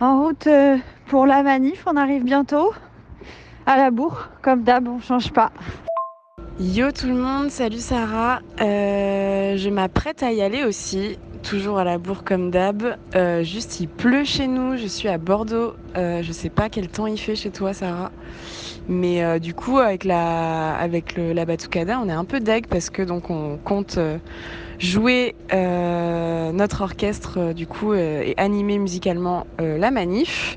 En route euh, pour la manif, on arrive bientôt à la bourre. Comme d'hab, on change pas. Yo tout le monde, salut Sarah. Euh, je m'apprête à y aller aussi, toujours à la bourre comme d'hab. Euh, juste il pleut chez nous, je suis à Bordeaux. Euh, je sais pas quel temps il fait chez toi Sarah. Mais du coup avec la avec la batucada, on est un peu deg parce que donc on compte jouer euh, notre orchestre euh, du coup euh, et animer musicalement la manif.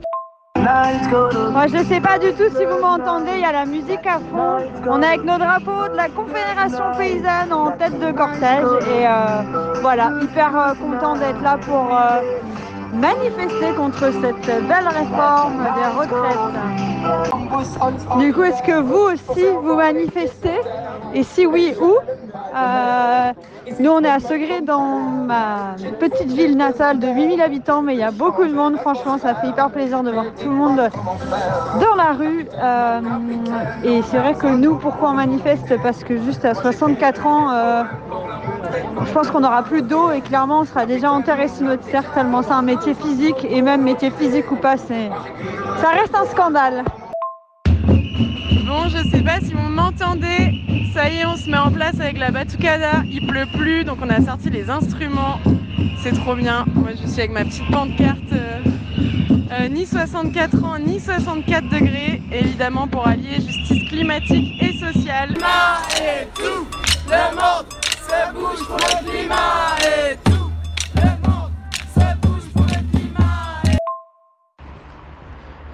Moi, je sais pas du tout si vous m'entendez, il y a la musique à fond. On est avec nos drapeaux de la Confédération paysanne en tête de cortège. Et euh, voilà, hyper content d'être là pour euh, manifester contre cette belle réforme des retraites. Du coup, est-ce que vous aussi, vous manifestez? Et si oui, où? Euh, Nous, on est à Segré, dans ma petite ville natale de 8000 habitants, mais il y a beaucoup de monde. Franchement, ça fait hyper plaisir de voir tout le monde dans la rue. Euh, et c'est vrai que nous, pourquoi on manifeste? Parce que juste à 64 ans, euh, je pense qu'on n'aura plus d'eau et clairement, on sera déjà enterré sous notre terre tellement c'est un métier physique. Et même métier physique ou pas, c'est, ça reste un scandale. Bon, je sais pas si vous m'entendez. Ça y est, on se met en place avec la batucada. Il pleut plus, donc on a sorti les instruments. C'est trop bien. Moi, je suis avec ma petite pancarte. euh, euh, ni 64 ans, ni 64 degrés. Évidemment, pour allier justice climatique et sociale. et tout le monde se bouge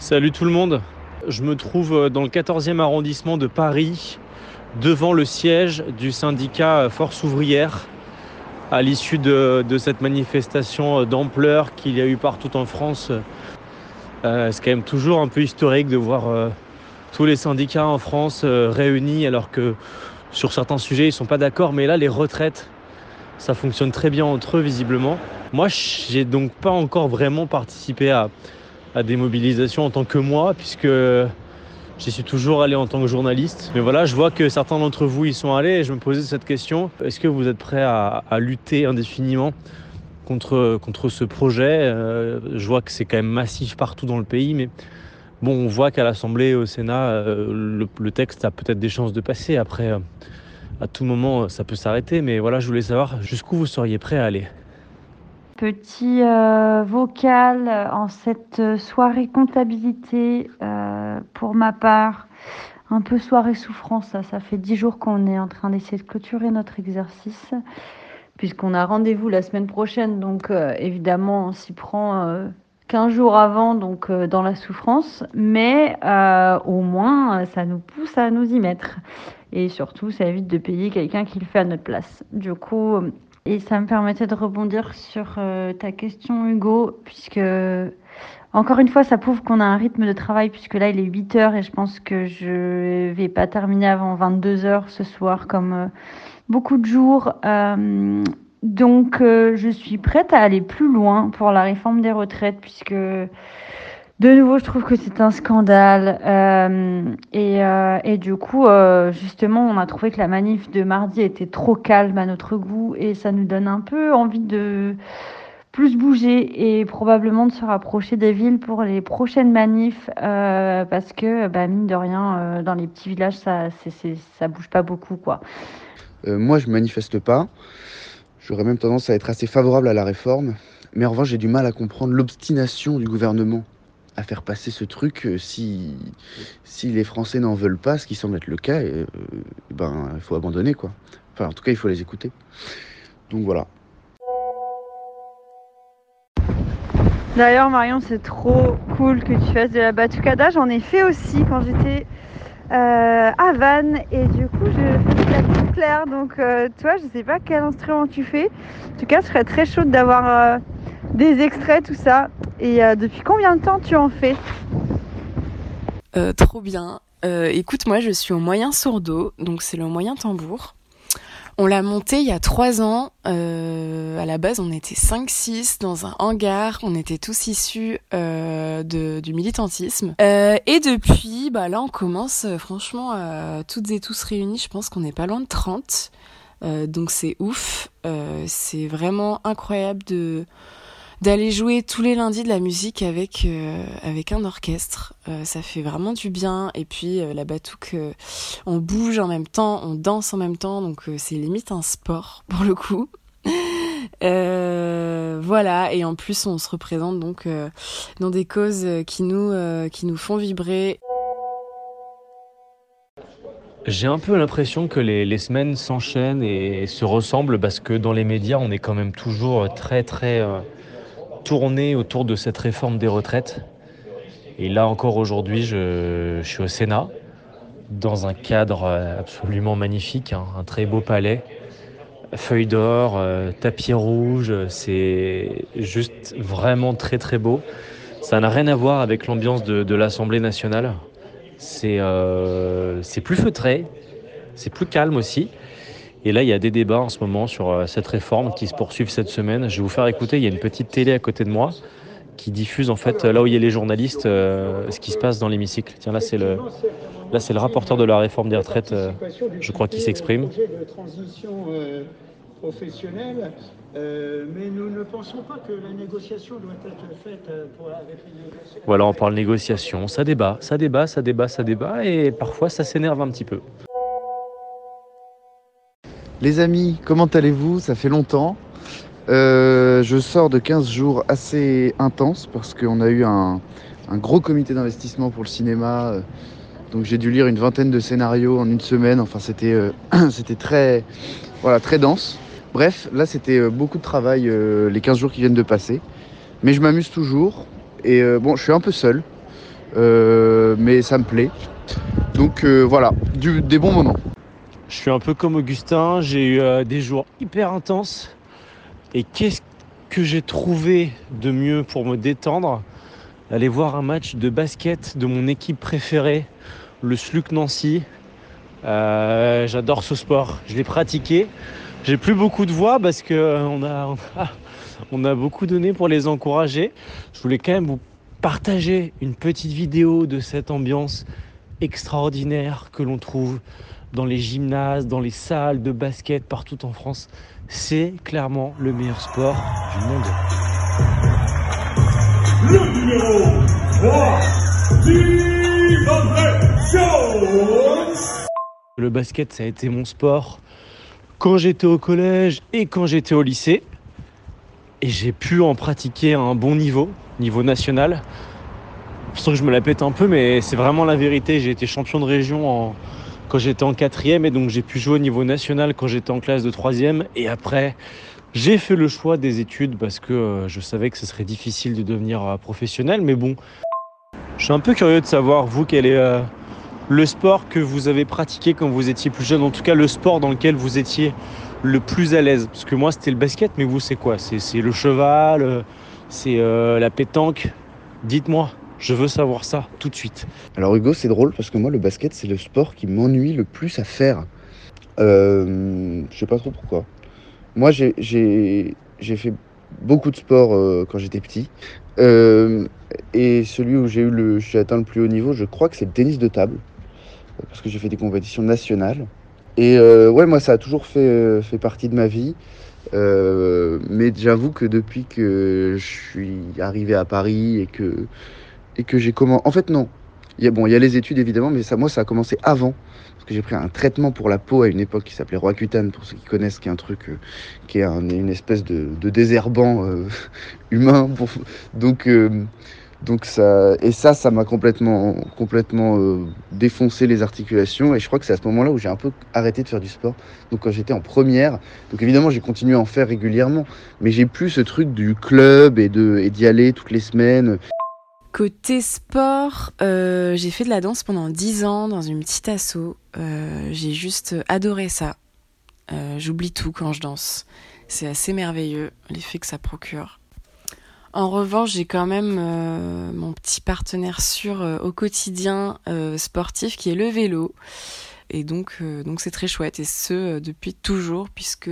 Salut tout le monde, je me trouve dans le 14e arrondissement de Paris, devant le siège du syndicat Force ouvrière, à l'issue de, cette manifestation d'ampleur qu'il y a eu partout en France. Euh, c'est quand même toujours un peu historique de voir euh, tous les syndicats en France euh, réunis alors que sur certains sujets ils ne sont pas d'accord, mais là les retraites, ça fonctionne très bien entre eux visiblement. Moi j'ai donc pas encore vraiment participé à, à des mobilisations en tant que moi, puisque j'y suis toujours allé en tant que journaliste. Mais voilà, je vois que certains d'entre vous y sont allés et je me posais cette question. Est-ce que vous êtes prêts à, à lutter indéfiniment contre, contre ce projet? Euh, Je vois que c'est quand même massif partout dans le pays, mais bon, on voit qu'à l'Assemblée, au Sénat, euh, le, le texte a peut-être des chances de passer. Après, euh, à tout moment, ça peut s'arrêter. Mais voilà, je voulais savoir jusqu'où vous seriez prêts à aller. Petit euh, vocal en cette soirée comptabilité euh, pour ma part. Un peu soirée souffrance, ça, ça fait dix jours qu'on est en train d'essayer de clôturer notre exercice, puisqu'on a rendez-vous la semaine prochaine, donc euh, évidemment on s'y prend euh, 15 jours avant, donc euh, dans la souffrance, mais euh, au moins euh, ça nous pousse à nous y mettre. Et surtout, ça évite de payer quelqu'un qui le fait à notre place. Du coup, euh, et ça me permettait de rebondir sur euh, ta question, Hugo, puisque, encore une fois, ça prouve qu'on a un rythme de travail, puisque là, il est 8 heures et je pense que je vais pas terminer avant 22 heures ce soir, comme euh, beaucoup de jours. Euh, donc, je suis prête à aller plus loin pour la réforme des retraites, puisque de nouveau, je trouve que c'est un scandale. Euh, et, euh, et du coup, euh, justement, on a trouvé que la manif de mardi était trop calme à notre goût et ça nous donne un peu envie de plus bouger et probablement de se rapprocher des villes pour les prochaines manifs parce que, bah, mine de rien, dans les petits villages, ça, c'est, ça bouge pas beaucoup, quoi. Moi, je manifeste pas. J'aurais même tendance à être assez favorable à la réforme. Mais en revanche, j'ai du mal à comprendre l'obstination du gouvernement à faire passer ce truc euh, si, si les Français n'en veulent pas, ce qui semble être le cas, euh, ben, il faut abandonner, quoi. Enfin, en tout cas, il faut les écouter. Donc voilà. D'ailleurs, Marion, c'est trop cool que tu fasses de la batucada. J'en ai fait aussi quand j'étais euh, à Vannes et du coup, je fais de la claire. Donc, toi, je sais pas quel instrument tu fais. En tout cas, je serais très chaude d'avoir des extraits, tout ça. Et euh, depuis combien de temps tu en fais? Euh, trop bien. Euh, écoute, moi je suis au moyen sourdeau, donc c'est le moyen tambour. On l'a monté il y a trois ans. À la base, on était 5-6 dans un hangar. On était tous issus du militantisme. Et depuis, bah là, on commence franchement toutes et tous réunis. Je pense qu'on est pas loin de 30. Euh, donc c'est ouf. C'est vraiment incroyable de d'aller jouer tous les lundis de la musique avec euh, un orchestre. Euh, ça fait vraiment du bien. Et puis euh, la batouk, on bouge en même temps, on danse en même temps, donc c'est limite un sport pour le coup. Voilà, et en plus on se représente donc dans des causes qui nous font vibrer. J'ai un peu l'impression que les, semaines s'enchaînent et se ressemblent parce que dans les médias, on est quand même toujours très très tourné autour de cette réforme des retraites. Et là encore aujourd'hui, je, suis au Sénat, dans un cadre euh, absolument magnifique, hein, un très beau palais, feuilles d'or, euh, tapis rouge, c'est juste vraiment très très beau. Ça n'a rien à voir avec l'ambiance de, l'Assemblée nationale. Euh, c'est plus feutré, c'est plus calme aussi. Et là, il y a des débats en ce moment sur euh, cette réforme qui se poursuivent cette semaine. Je vais vous faire écouter, il y a une petite télé à côté de moi qui diffuse en fait là où il y a les journalistes euh, ce qui se passe dans l'hémicycle. Tiens, là c'est le là c'est le rapporteur de la réforme des retraites, euh, je crois, qui s'exprime. euh, professionnelle, euh, mais nous ne pensons pas que la négociation doit être faite euh, pour, avec les. Voilà, on parle négociation, ça débat, ça débat, ça débat, ça débat, et parfois ça s'énerve un petit peu. Les amis, comment allez-vous? Ça fait longtemps. Euh, je sors de 15 jours assez intenses parce qu'on a eu un, gros comité d'investissement pour le cinéma. euh, Donc j'ai dû lire une vingtaine de scénarios en une semaine. Enfin, c'était euh, très, dense. Bref, là, c'était beaucoup de travail les 15 jours qui viennent de passer. Mais je m'amuse toujours. Et bon, je suis un peu seul. Mais ça me plaît. Donc voilà, des bons moments. Je suis un peu comme Augustin, j'ai eu euh, des jours hyper intenses. Et qu'est-ce que j'ai trouvé de mieux pour me détendre? Aller voir un match de basket de mon équipe préférée, le SLUC Nancy. Euh, J'adore ce sport, je l'ai pratiqué. J'ai plus beaucoup de voix parce que euh, a, on a beaucoup donné pour les encourager. Je voulais quand même vous partager une petite vidéo de cette ambiance extraordinaire que l'on trouve dans les gymnases, dans les salles de basket partout en France. C'est clairement le meilleur sport du monde. le numéro 3, DeAndre Jones. Le basket, ça a été mon sport quand j'étais au collège et quand j'étais au lycée. Et j'ai pu en pratiquer à un bon niveau, niveau national. Je sens que je me la pète un peu, mais c'est vraiment la vérité. J'ai été champion de région en- quand j'étais en quatrième et donc j'ai pu jouer au niveau national quand j'étais en classe de troisième. Et après, j'ai fait le choix des études parce que euh, je savais que ce serait difficile de devenir euh, professionnel. Mais bon, je suis un peu curieux de savoir, vous, quel est euh, le sport que vous avez pratiqué quand vous étiez plus jeune, en tout cas le sport dans lequel vous étiez le plus à l'aise. Parce que moi, c'était le basket, mais vous, c'est quoi? C'est le cheval, c'est la pétanque? Dites-moi, je veux savoir ça tout de suite. Alors Hugo, c'est drôle parce que moi, le basket, c'est le sport qui m'ennuie le plus à faire. Euh, je sais pas trop pourquoi. Moi, j'ai- fait beaucoup de sport euh, quand j'étais petit. Euh, et celui où j'ai eu le, atteint le plus haut niveau, je crois que c'est le tennis de table. Parce que j'ai fait des compétitions nationales. Et ouais, moi, ça a toujours fait, partie de ma vie. Mais j'avoue que depuis que je suis arrivé à Paris et que, et que j'ai commencé... En fait, non. Il y a, bon, il y a les études, évidemment, mais ça, moi, ça a commencé avant. Parce que j'ai pris un traitement pour la peau à une époque qui s'appelait Roaccutane, pour ceux qui connaissent, qui est un truc... euh, qui est un- une espèce de, de désherbant euh, humain. Donc, euh, Donc ça, et ça, ça m'a complètement, complètement euh, défoncé les articulations. Et je crois que c'est à ce moment-là où j'ai un peu arrêté de faire du sport. Donc quand j'étais en première, donc évidemment j'ai continué à en faire régulièrement, mais j'ai plus ce truc du club et de et d'y aller toutes les semaines. Côté sport, euh, j'ai fait de la danse pendant 10 ans dans une petite asso. Euh, j'ai juste adoré ça. Euh, J'oublie tout quand je danse. C'est assez merveilleux l'effet que ça procure. En revanche, j'ai quand même mon petit partenaire sûr au quotidien sportif qui est le vélo. Et donc, donc c'est très chouette. Et ce, depuis toujours, puisque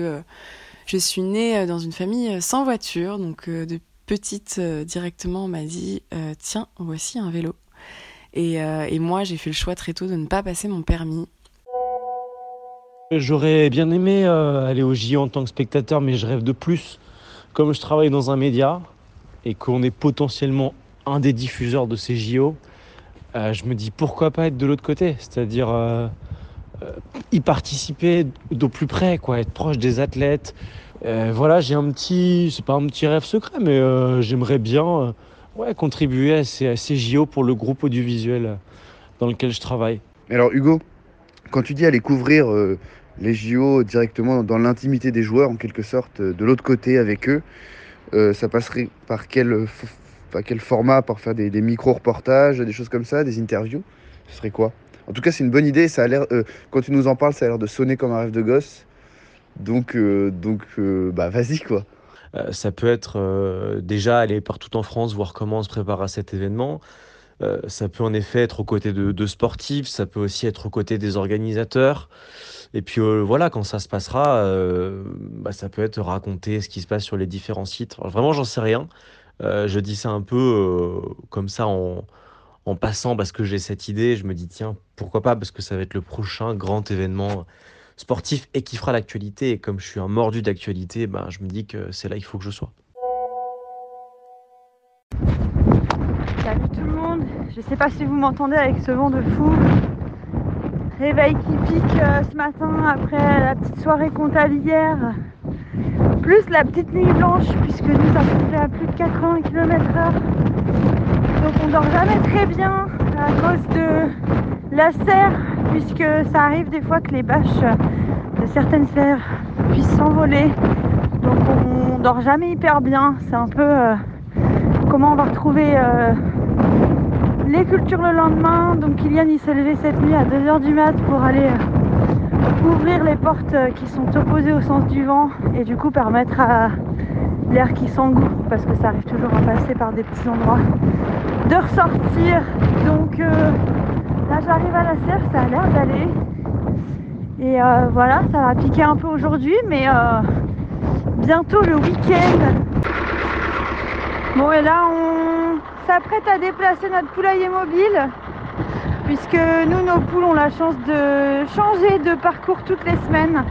je suis née dans une famille sans voiture. Donc, euh, de petite, euh, directement, m'a dit euh, Tiens, voici un vélo. Et, euh, et moi, j'ai fait le choix très tôt de ne pas passer mon permis. J'aurais bien aimé aller au JO en tant que spectateur, mais je rêve de plus. Comme je travaille dans un média et qu'on est potentiellement un des diffuseurs de ces JO, je me dis pourquoi pas être de l'autre côté, c'est-à-dire y participer d'au plus près, quoi, être proche des athlètes. Euh, voilà, j'ai un petit, c'est pas un petit rêve secret, mais euh, j'aimerais bien euh, contribuer à ces, JO pour le groupe audiovisuel dans lequel je travaille. Alors Hugo, quand tu dis aller couvrir les JO directement dans l'intimité des joueurs, en quelque sorte, de l'autre côté avec eux, ça passerait par quel, par quel format? Par faire des, micro-reportages, des choses comme ça, des interviews? Ce serait quoi? En tout cas, c'est une bonne idée. Ça a quand tu nous en parles, ça a l'air de sonner comme un rêve de gosse. Donc, euh, donc euh, bah vas-y quoi. Euh, ça peut être déjà aller partout en France, voir comment on se prépare à cet événement. Ça peut en effet être aux côtés de, sportifs, ça peut aussi être aux côtés des organisateurs. Et puis voilà, quand ça se passera, bah, ça peut être raconter ce qui se passe sur les différents sites. Vraiment, j'en sais rien. Je dis ça un peu comme ça en, en passant parce que j'ai cette idée. Je me dis, tiens, pourquoi pas, parce que ça va être le prochain grand événement sportif et qui fera l'actualité. Et comme je suis un mordu d'actualité, ben, je me dis que c'est là qu'il faut que je sois. Salut tout le monde, je sais pas si vous m'entendez avec ce vent de fou. Réveil qui pique euh, ce matin après la petite soirée comptable hier. Plus la petite nuit blanche puisque nous ça fait à plus de 80 km/h. Donc on dort jamais très bien à cause de la serre puisque ça arrive des fois que les bâches de certaines serres puissent s'envoler. Donc on dort jamais hyper bien. C'est un peu euh, comment on va retrouver euh, les cultures le lendemain. Donc Kylian il s'est levé cette nuit à 2h du mat pour aller euh, ouvrir les portes qui sont opposées au sens du vent et du coup permettre à l'air qui s'engouffre parce que ça arrive toujours à passer par des petits endroits de ressortir. Donc là j'arrive à la serre, ça a l'air d'aller. Et euh, voilà, ça va piquer un peu aujourd'hui, mais euh, bientôt le week-end. Bon et là on s'apprête à déplacer notre poulailler mobile puisque nous nos poules ont la chance de changer de parcours toutes les semaines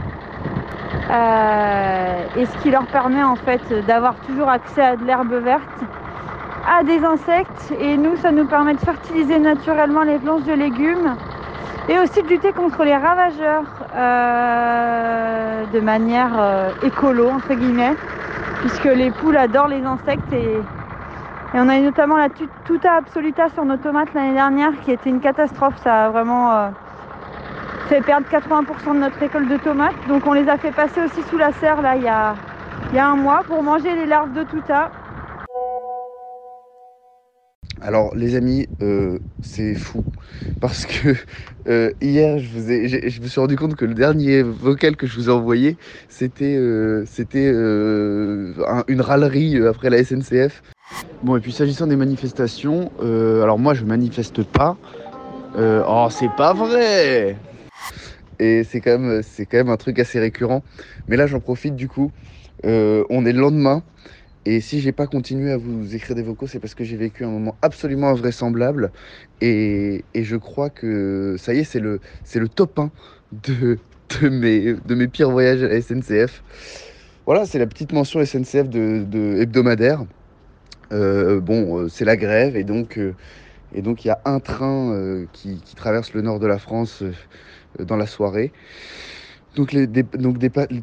Euh, et ce qui leur permet en fait d'avoir toujours accès à de l'herbe verte, à des insectes et nous ça nous permet de fertiliser naturellement les planches de légumes et aussi de lutter contre les ravageurs euh, de manière euh, écolo entre guillemets puisque les poules adorent les insectes et, on a eu notamment la tu- tuta absoluta sur nos tomates l'année dernière qui était une catastrophe. Ça a vraiment euh, fait perdre 80% de notre récolte de tomates. Donc on les a fait passer aussi sous la serre là il y a, il y a un mois pour manger les larves de tuta. Alors les amis, euh, c'est fou parce que euh, hier je, me suis rendu compte que le dernier vocal que je vous ai envoyé c'était euh, une râlerie après la SNCF. Bon et puis s'agissant des manifestations, alors moi je manifeste pas. Oh c'est pas vrai Et c'est quand même c'est quand même un truc assez récurrent. Mais là j'en profite du coup. On est le lendemain. Et si j'ai pas continué à vous écrire des vocaux, c'est parce que j'ai vécu un moment absolument invraisemblable. Et, et je crois que ça y est, c'est le, c'est le top 1 de, de, mes, de mes pires voyages à la SNCF. Voilà, c'est la petite mention SNCF de, hebdomadaire. Euh, bon, euh, c'est la grève et donc euh, et donc il y a un train qui, qui traverse le nord de la France dans la soirée. Donc,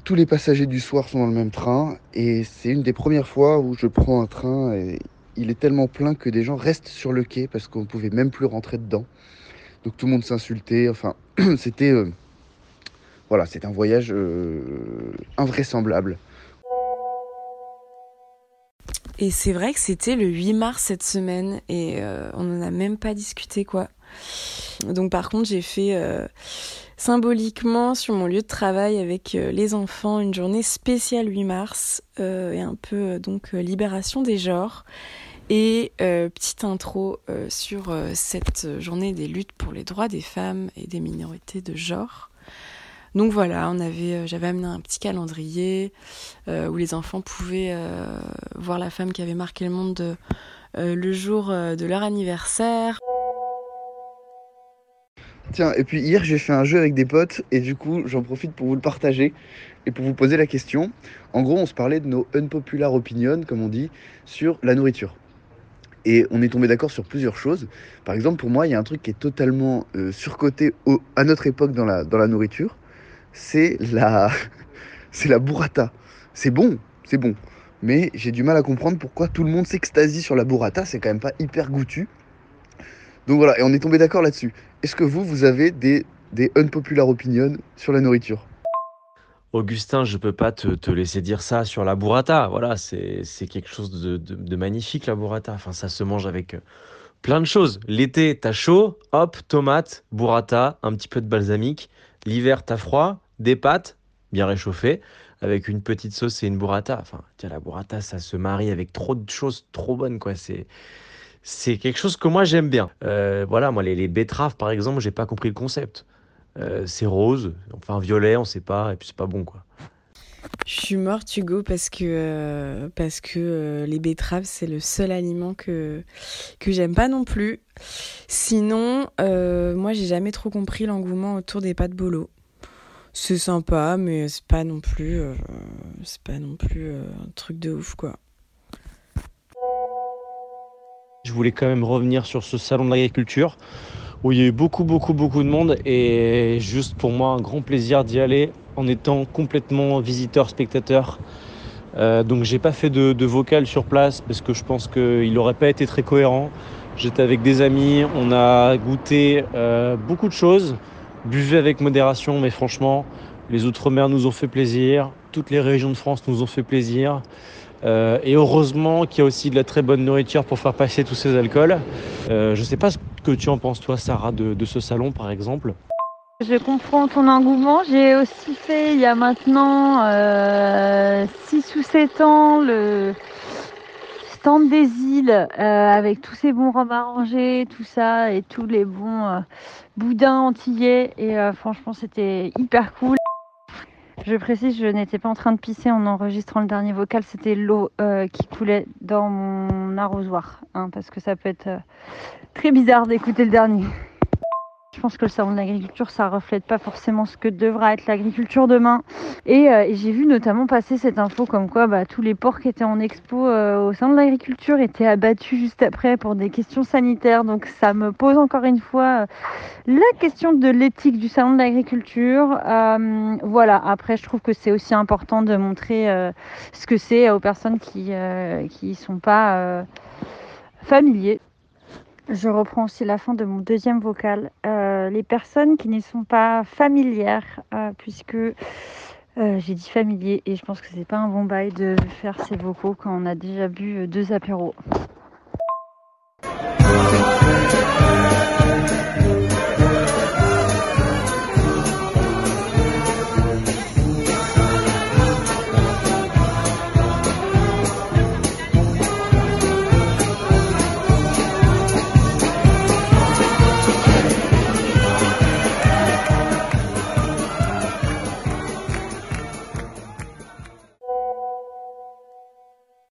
tous les passagers du soir sont dans le même train et c'est une des premières fois où je prends un train et il est tellement plein que des gens restent sur le quai parce qu'on ne pouvait même plus rentrer dedans. Donc tout le monde s'insultait. Enfin, c'était euh, voilà, c'est un voyage euh, invraisemblable. Et c'est vrai que c'était le 8 mars cette semaine et euh, on n'en a même pas discuté quoi. Donc par contre j'ai fait euh, symboliquement sur mon lieu de travail avec euh, les enfants une journée spéciale 8 mars et un peu donc libération des genres. Et petite intro sur cette journée des luttes pour les droits des femmes et des minorités de genre. Donc voilà, on avait, euh, j'avais amené un petit calendrier euh, où les enfants pouvaient euh, voir la femme qui avait marqué le monde le jour de leur anniversaire. Tiens, et puis hier j'ai fait un jeu avec des potes et du coup j'en profite pour vous le partager et pour vous poser la question. En gros, on se parlait de nos unpopular opinions, comme on dit, sur la nourriture. Et on est tombé d'accord sur plusieurs choses. Par exemple, pour moi, il y a un truc qui est totalement surcoté à notre époque dans la, dans la nourriture c'est la, c'est la burrata. C'est bon, c'est bon. Mais j'ai du mal à comprendre pourquoi tout le monde s'extasie sur la burrata. C'est quand même pas hyper goûtu. Donc voilà, et on est tombé d'accord là-dessus. Est-ce que vous, vous avez des, unpopular opinions sur la nourriture? Augustin, je peux pas te, laisser dire ça sur la burrata. Voilà, c'est quelque chose de, de, magnifique, la burrata. Enfin, ça se mange avec euh, plein de choses. L'été, t'as chaud, hop, tomate, burrata, un petit peu de balsamique. L'hiver, t'as froid, des pâtes bien réchauffées, avec une petite sauce et une burrata. Enfin, tiens, la burrata, ça se marie avec trop de choses trop bonnes, quoi. C'est, c'est quelque chose que moi j'aime bien. Euh, voilà, moi, les, les, betteraves, par exemple, j'ai pas compris le concept. Euh, c'est rose, enfin violet, on sait pas, et puis c'est pas bon, quoi. Je suis morte, Hugo, parce que, euh, parce que les betteraves, c'est le seul aliment que, que j'aime pas non plus. Sinon, moi, j'ai jamais trop compris l'engouement autour des pâtes bolo c'est sympa, mais c'est pas non plus, c'est pas non plus un truc de ouf quoi. Je voulais quand même revenir sur ce salon de l'agriculture où il y a eu beaucoup, beaucoup, beaucoup de monde et juste pour moi un grand plaisir d'y aller en étant complètement visiteur, spectateur. Euh, donc j'ai pas fait de, vocal sur place parce que je pense qu'il n'aurait pas été très cohérent. J'étais avec des amis, on a goûté beaucoup de choses. Buvez avec modération, mais franchement, les Outre-mer nous ont fait plaisir, toutes les régions de France nous ont fait plaisir. Euh, et heureusement qu'il y a aussi de la très bonne nourriture pour faire passer tous ces alcools. Euh, je ne sais pas ce que tu en penses, toi, Sarah, de, ce salon, par exemple. Je comprends ton engouement. J'ai aussi fait, il y a maintenant 6 euh, ou 7 ans, le stand des îles avec tous ces bons robes arrangés, tout ça, et tous les bons boudin antillais et franchement c'était hyper cool. Je précise, je n'étais pas en train de pisser en enregistrant le dernier vocal, c'était l'eau euh, qui coulait dans mon arrosoir, hein, parce que ça peut être euh, très bizarre d'écouter le dernier. Je pense que le salon de l'agriculture, ça reflète pas forcément ce que devra être l'agriculture demain. Et, euh, j'ai vu notamment passer cette info comme quoi bah, tous les porcs qui étaient en expo euh, au salon de l'agriculture étaient abattus juste après pour des questions sanitaires. Donc ça me pose encore une fois euh, la question de l'éthique du salon de l'agriculture. voilà, après je trouve que c'est aussi important de montrer ce que c'est aux personnes qui ne sont pas familiers je reprends aussi la fin de mon deuxième vocal. Euh, les personnes qui n'y sont pas familières, euh, puisque euh, j'ai dit familier et je pense que c'est pas un bon bail de faire ces vocaux quand on a déjà bu deux apéros.